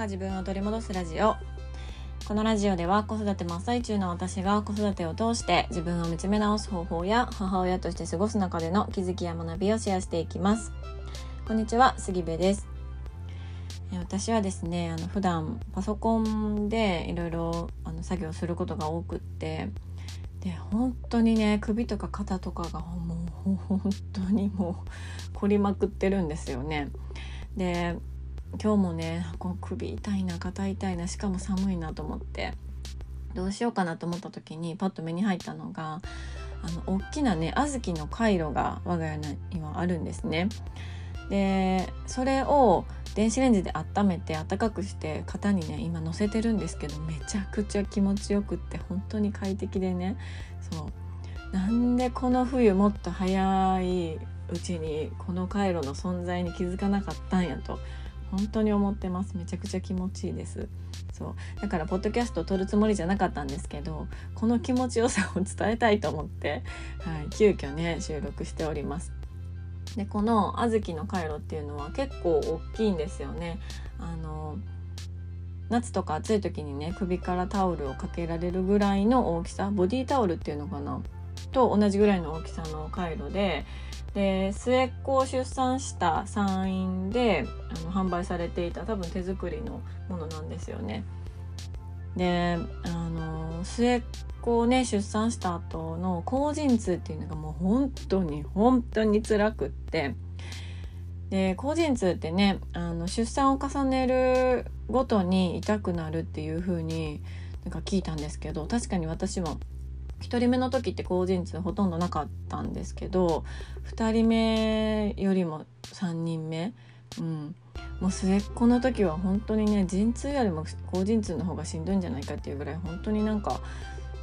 が自分を取り戻すラジオ。このラジオでは子育て真っ最中の私が子育てを通して自分を見つめ直す方法や母親として過ごす中での気づきや学びをシェアしていきます。こんにちは杉部です。私はですねあの普段パソコンでいろいろあの作業することが多くってで本当にね首とか肩とかがもう本当にもう凝りまくってるんですよね。で今日もねこう首痛いな肩痛いなしかも寒いなと思ってどうしようかなと思った時にパッと目に入ったのがあの大きなね小豆の回路が我が家にはあるんですね。でそれを電子レンジで温めて温かくして型にね今乗せてるんですけどめちゃくちゃ気持ちよくって本当に快適でねそうなんでこの冬もっと早いうちにこの回路の存在に気づかなかったんやと本当に思ってます。めちゃくちゃ気持ちいいです。そう。だからポッドキャストを撮るつもりじゃなかったんですけどこの気持ちよさを伝えたいと思って、はい、急遽ね収録しております。でこの小豆の回路っていうのは結構大きいんですよね。あの夏とか暑い時にね首からタオルをかけられるぐらいの大きさボディタオルっていうのかなと同じぐらいの大きさの回路でで末っ子を出産した産院であの販売されていた多分手作りのものなんですよね。であの末っ子をね出産した後の後陣痛っていうのがもう本当に本当に辛くってで後陣痛ってねあの出産を重ねるごとに痛くなるっていう風になんか聞いたんですけど確かに私も1人目の時って後陣痛ほとんどなかったんですけど2人目よりも3人目、うん、もう末っ子の時は本当にね陣痛よりも後陣痛の方がしんどいんじゃないかっていうぐらい本当になんか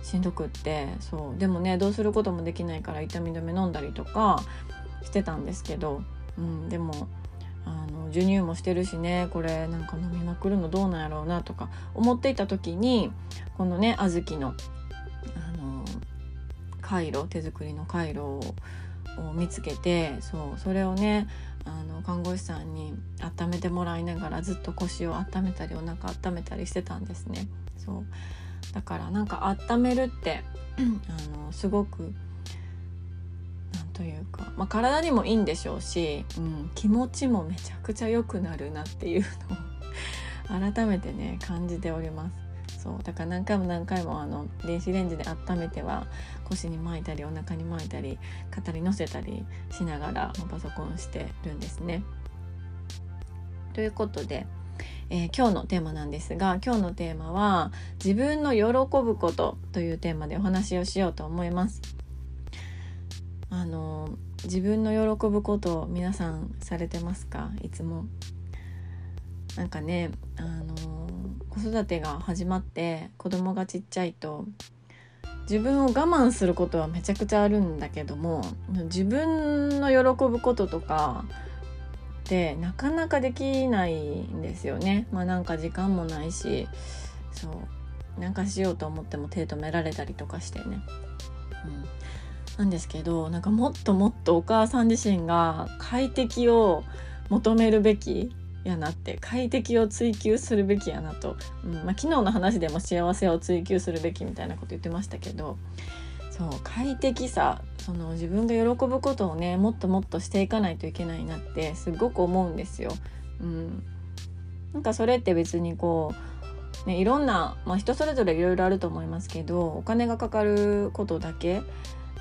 しんどくってそう。でもねどうすることもできないから痛み止め飲んだりとかしてたんですけど、うん、でもあの授乳もしてるしねこれなんか飲みまくるのどうなんやろうなとか思っていた時にこのね小豆の回路手作りの回路を見つけてそうそれをねあの看護師さんに温めてもらいながらずっと腰を温めたりお腹温めたりしてたんですね。そうだからなんか温めるって あのすごくなんというか、まあ、体にもいいんでしょうし、うん、気持ちもめちゃくちゃ良くなるなっていうのを 改めてね感じております。そうだから何回も何回もあの電子レンジで温めては腰に巻いたりお腹に巻いたり肩に乗せたりしながらパソコンしてるんですね。ということで、えー、今日のテーマなんですが今日のテーマは自分の喜ぶことというテーマでお話をしようと思います。あの自分の喜ぶことを皆さんされてますか？いつもなんかねあの子育てが始まって子供がちっちゃいと自分を我慢することはめちゃくちゃあるんだけども自分の喜ぶこととかってなかなかできないんですよね。まあなんか時間もないしそうなんかしようと思っても手止められたりとかしてね。うん、なんですけどなんかもっともっとお母さん自身が快適を求めるべきやなって快適を追求するべきやなと、うんまあ、昨日の話でも幸せを追求するべきみたいなこと言ってましたけど。そう快適さその自分が喜ぶことをねもっともっとしていかないといけないなってすごく思うんですよ。うん、なんかそれって別にこう、ね、いろんな、まあ、人それぞれいろいろあると思いますけどお金がかかることだけ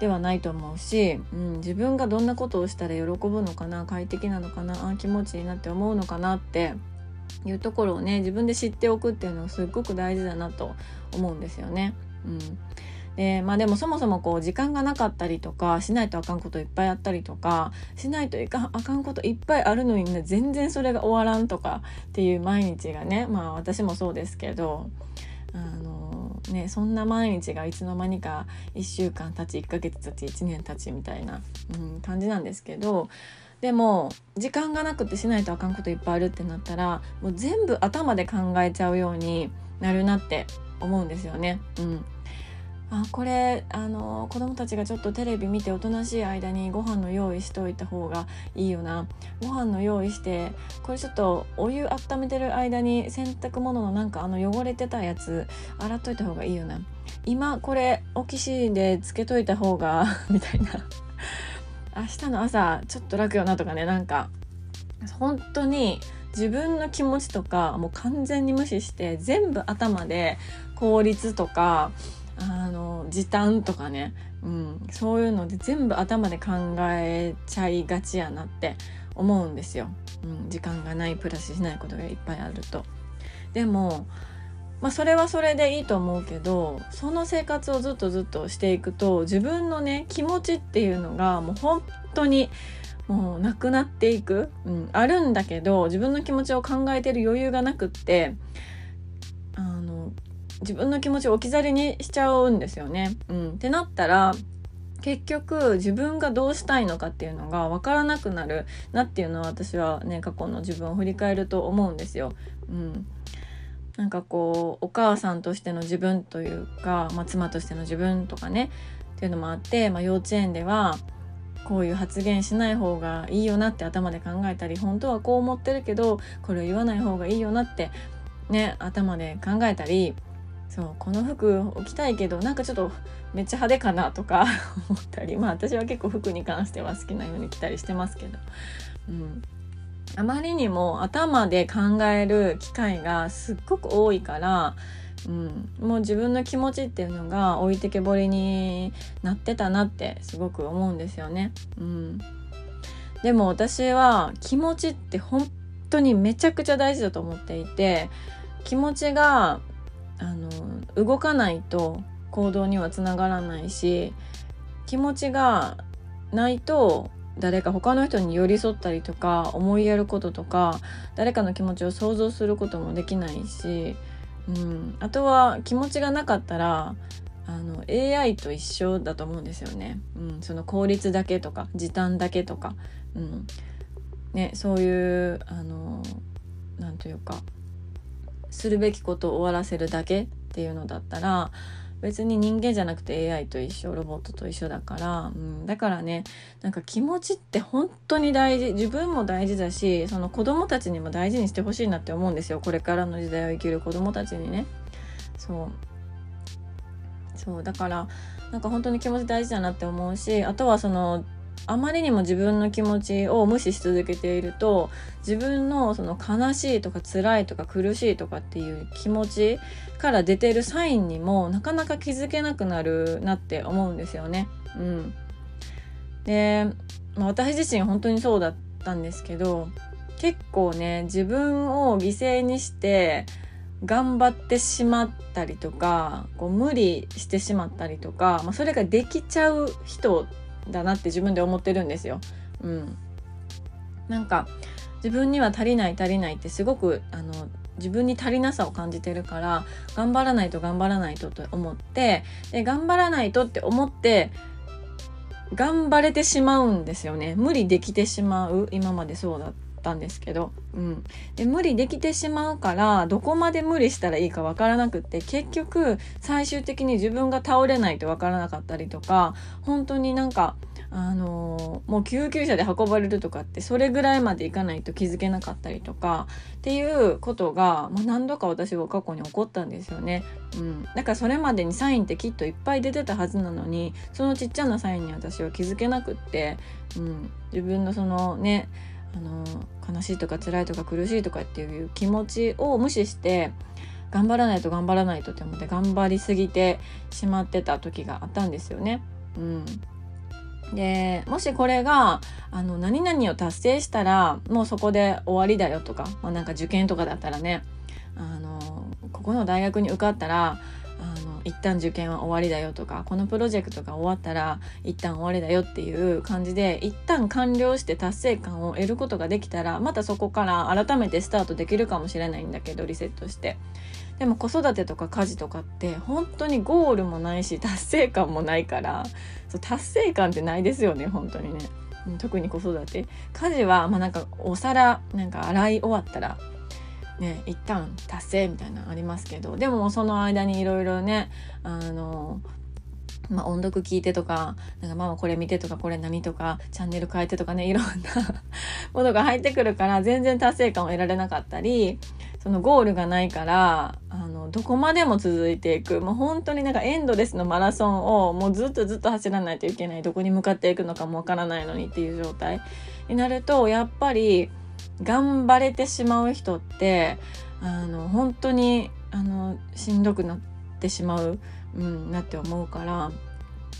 ではないと思うし、うん、自分がどんなことをしたら喜ぶのかな快適なのかなあ気持ちいいなって思うのかなっていうところをね自分で知っておくっていうのがすっごく大事だなと思うんですよね。うんでまあ、でもそもそもこう時間がなかったりとかしないとあかんこといっぱいあったりとかしないといかあかんこといっぱいあるのにね全然それが終わらんとかっていう毎日がねまあ私もそうですけどあのねそんな毎日がいつの間にか1週間経ち1ヶ月経ち1年経ちみたいな、うん、感じなんですけどでも時間がなくてしないとあかんこといっぱいあるってなったらもう全部頭で考えちゃうようになるなって思うんですよね。うんあこれあの子供たちがちょっとテレビ見ておとなしい間にご飯の用意しといた方がいいよな。ご飯の用意してこれちょっとお湯温めてる間に洗濯物のなんかあの汚れてたやつ洗っといた方がいいよな。今これオキシでつけといた方が みたいな。明日の朝ちょっと楽よなとかねなんか。本当に自分の気持ちとかもう完全に無視して全部頭で効率とかあの時短とかね、うん、そういうので全部頭で考えちゃいがちやなって思うんですよ、うん、時間がないプラスしないことがいっぱいあると。でもまあ、それはそれでいいと思うけどその生活をずっとずっとしていくと自分のね気持ちっていうのがもう本当にもうなくなっていく、うん、あるんだけど自分の気持ちを考えてる余裕がなくって自分の気持ちを置き去りにしちゃうんですよね。うん、ってなったら結局自分がどうしたいのかっていうのが分からなくなるなっていうのは私はね過去の自分を振り返ると思うんですよ。うん、なんかこうお母さんとしての自分というか、まあ、妻としての自分とかねっていうのもあって、まあ、幼稚園ではこういう発言しない方がいいよなって頭で考えたり本当はこう思ってるけどこれを言わない方がいいよなってね頭で考えたりそうこの服着たいけどなんかちょっとめっちゃ派手かなとか 思ったりまあ私は結構服に関しては好きなように着たりしてますけど、うん、あまりにも頭で考える機会がすっごく多いからうん、もう自分の気持ちっていうのが置いてけぼりになってたなってすごく思うんですよね。うん、でも私は気持ちって本当にめちゃくちゃ大事だと思っていて気持ちがあの動かないと行動にはつながらないし気持ちがないと誰か他の人に寄り添ったりとか思いやることとか誰かの気持ちを想像することもできないしうん、あとは気持ちがなかったらあの AI と一緒だと思うんですよね、うん、その効率だけとか時短だけとか、うん。ね、そういうあのなんというかするべきことを終わらせるだけっていうのだったら別に人間じゃなくて AI と一緒ロボットと一緒だから、うん、だからねなんか気持ちって本当に大事自分も大事だしその子供たちにも大事にしてほしいなって思うんですよ。これからの時代を生きる子供たちにね。そう。そうだからなんか本当に気持ち大事だなって思うしあとはそのあまりにも自分の気持ちを無視し続けていると自分のその悲しいとか辛いとか苦しいとかっていう気持ちから出てるサインにもなかなか気づけなくなるなって思うんですよね。うん、で、まあ、私自身本当にそうだったんですけど結構ね自分を犠牲にして頑張ってしまったりとかこう無理してしまったりとか、まあ、それができちゃう人ってだなって自分で思ってるんですよ。うん、なんか自分には足りない足りないってすごくあの自分に足りなさを感じてるから頑張らないと頑張らないとと思ってで頑張らないとって思って頑張れてしまうんですよね。無理できてしまう。今までそうだったんですけど、うん、で無理できてしまうからどこまで無理したらいいか分からなくって結局最終的に自分が倒れないと分からなかったりとか本当になんかあのー、もう救急車で運ばれるとかってそれぐらいまでいかないと気づけなかったりとかっていうことが、まあ、何度か私は過去に起こったんですよね。うん、だからそれまでにサインってきっといっぱい出てたはずなのにそのちっちゃなサインに私は気づけなくって、うん、自分のそのねあの悲しいとか辛いとか苦しいとかっていう気持ちを無視して頑張らないと頑張らないとって思って頑張りすぎてしまってた時があったんですよね。うん、でもしこれがあの何々を達成したらもうそこで終わりだよとか、まあ、なんか受験とかだったらねあのここの大学に受かったら一旦受験は終わりだよとかこのプロジェクトが終わったら一旦終わりだよっていう感じで一旦完了して達成感を得ることができたらまたそこから改めてスタートできるかもしれないんだけどリセットして。でも子育てとか家事とかって本当にゴールもないし達成感もないからそう達成感ってないですよね本当にね。特に子育て。家事はまあなんかお皿なんか洗い終わったらね一旦達成みたいなのありますけどでもその間にいろいろねあのまあ、音読聞いてとか、なんかママこれ見てとか、これ何とか、チャンネル変えてとかね、いろんな ものが入ってくるから、全然達成感を得られなかったり、そのゴールがないから、あの、どこまでも続いていく。もう本当になんかエンドレスのマラソンをもうずっとずっと走らないといけない。どこに向かっていくのかもわからないのにっていう状態になると、やっぱり頑張れてしまう人って、あの、本当に、あの、しんどくなってしまう。うん、なって思うから、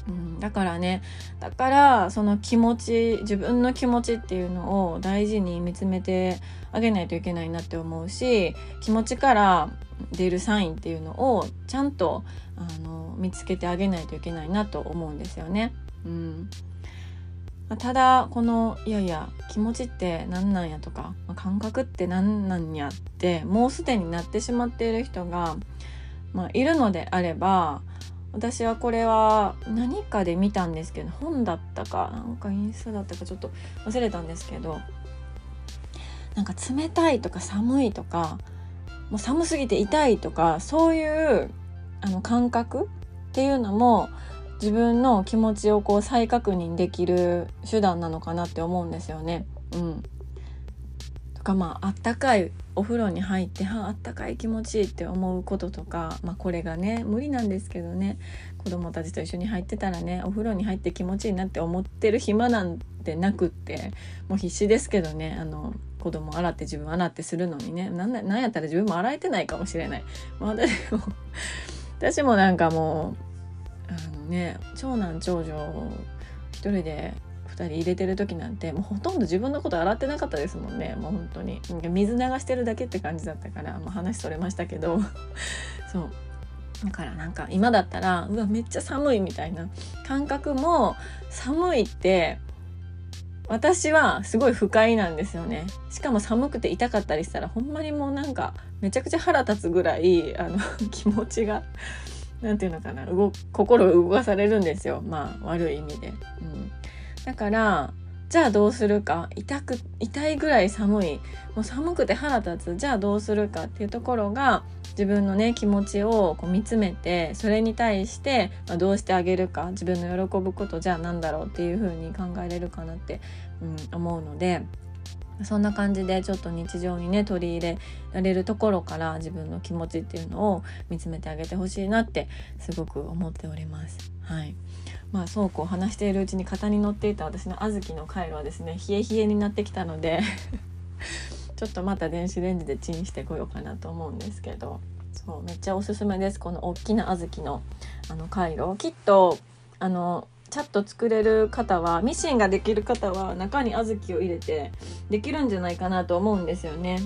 うん、だからねだからその気持ち自分の気持ちっていうのを大事に見つめてあげないといけないなって思うし気持ちから出るサインっていうのをちゃんとあの見つけてあげないといけないなと思うんですよね。うんただこのいやいや気持ちって何なんやとか、まあ、感覚って何なんやってもうすでになってしまっている人がまあ、いるのであれば私はこれは何かで見たんですけど本だったかなんかインスタだったかちょっと忘れたんですけどなんか冷たいとか寒いとかもう寒すぎて痛いとかそういうあの感覚っていうのも自分の気持ちをこう再確認できる手段なのかなって思うんですよね。うん、とかまああったかいお風呂に入ってはあったかい気持ちいいって思うこととか、まあ、これがね無理なんですけどね子供たちと一緒に入ってたらねお風呂に入って気持ちいいなって思ってる暇なんてなくってもう必死ですけどねあの子供洗って自分洗ってするのにねなんやったら自分も洗えてないかもしれない。まあ、私も私もなんかもうね長男長女一人で2人入れてる時なんてもうほとんど自分のこと洗ってなかったですもんね。もう本当に。水流してるだけって感じだったから、まあ、話それましたけど。そう。だからなんか今だったらうわめっちゃ寒いみたいな。感覚も寒いって私はすごい不快なんですよね。しかも寒くて痛かったりしたらほんまにもうなんかめちゃくちゃ腹立つぐらいあの 気持ちが何て言うのかな動心動かされるんですよ。まあ悪い意味で。うん。だからじゃあどうするか。痛く痛いぐらい寒い。もう寒くて腹立つ。じゃあどうするかっていうところが自分のね気持ちをこう見つめてそれに対して、まあ、どうしてあげるか。自分の喜ぶことじゃあ何だろうっていう風に考えれるかなって、うん、思うので。そんな感じでちょっと日常にね取り入れられるところから自分の気持ちっていうのを見つめてあげてほしいなってすごく思っております。はいまあ、そうこう話しているうちに型に乗っていた私の小豆の回路はですね冷え冷えになってきたので ちょっとまた電子レンジでチンしてこようかなと思うんですけどそうめっちゃおすすめですこの大きな小豆のあの回路きっとあのチャット作れる方はミシンができる方は中に小豆を入れてできるんじゃないかなと思うんですよね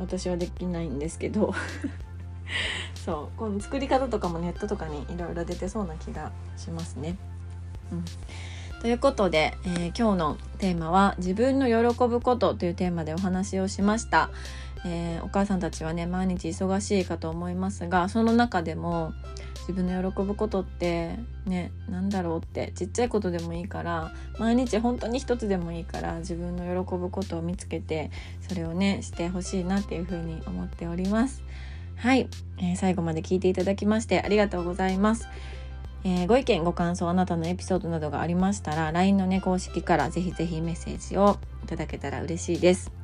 私はできないんですけど そうこの作り方とかもネットとかにいろいろ出てそうな気がしますね。うん、ということで、えー、今日のテーマは「自分の喜ぶこと」というテーマでお話をしました。えー、お母さんたちはね毎日忙しいかと思いますがその中でも自分の喜ぶことってね何だろうってちっちゃいことでもいいから毎日本当に一つでもいいから自分の喜ぶことを見つけてそれをねしてほしいなっていうふうに思っております。はい、えー、最後まで聞いていただきましてありがとうございます。えー、ご意見ご感想あなたのエピソードなどがありましたら LINE のね公式からぜひぜひメッセージをいただけたら嬉しいです。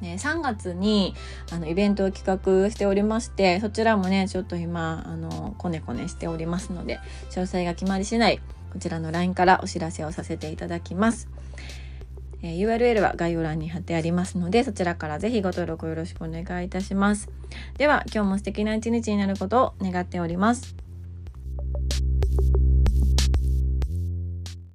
ね、3月にあのイベントを企画しておりましてそちらもねちょっと今あのコネコネしておりますので詳細が決まり次第こちらの LINE からお知らせをさせていただきます。えー、URL は概要欄に貼ってありますのでそちらからぜひご登録よろしくお願いいたしますでは今日も素敵な一日になることを願っております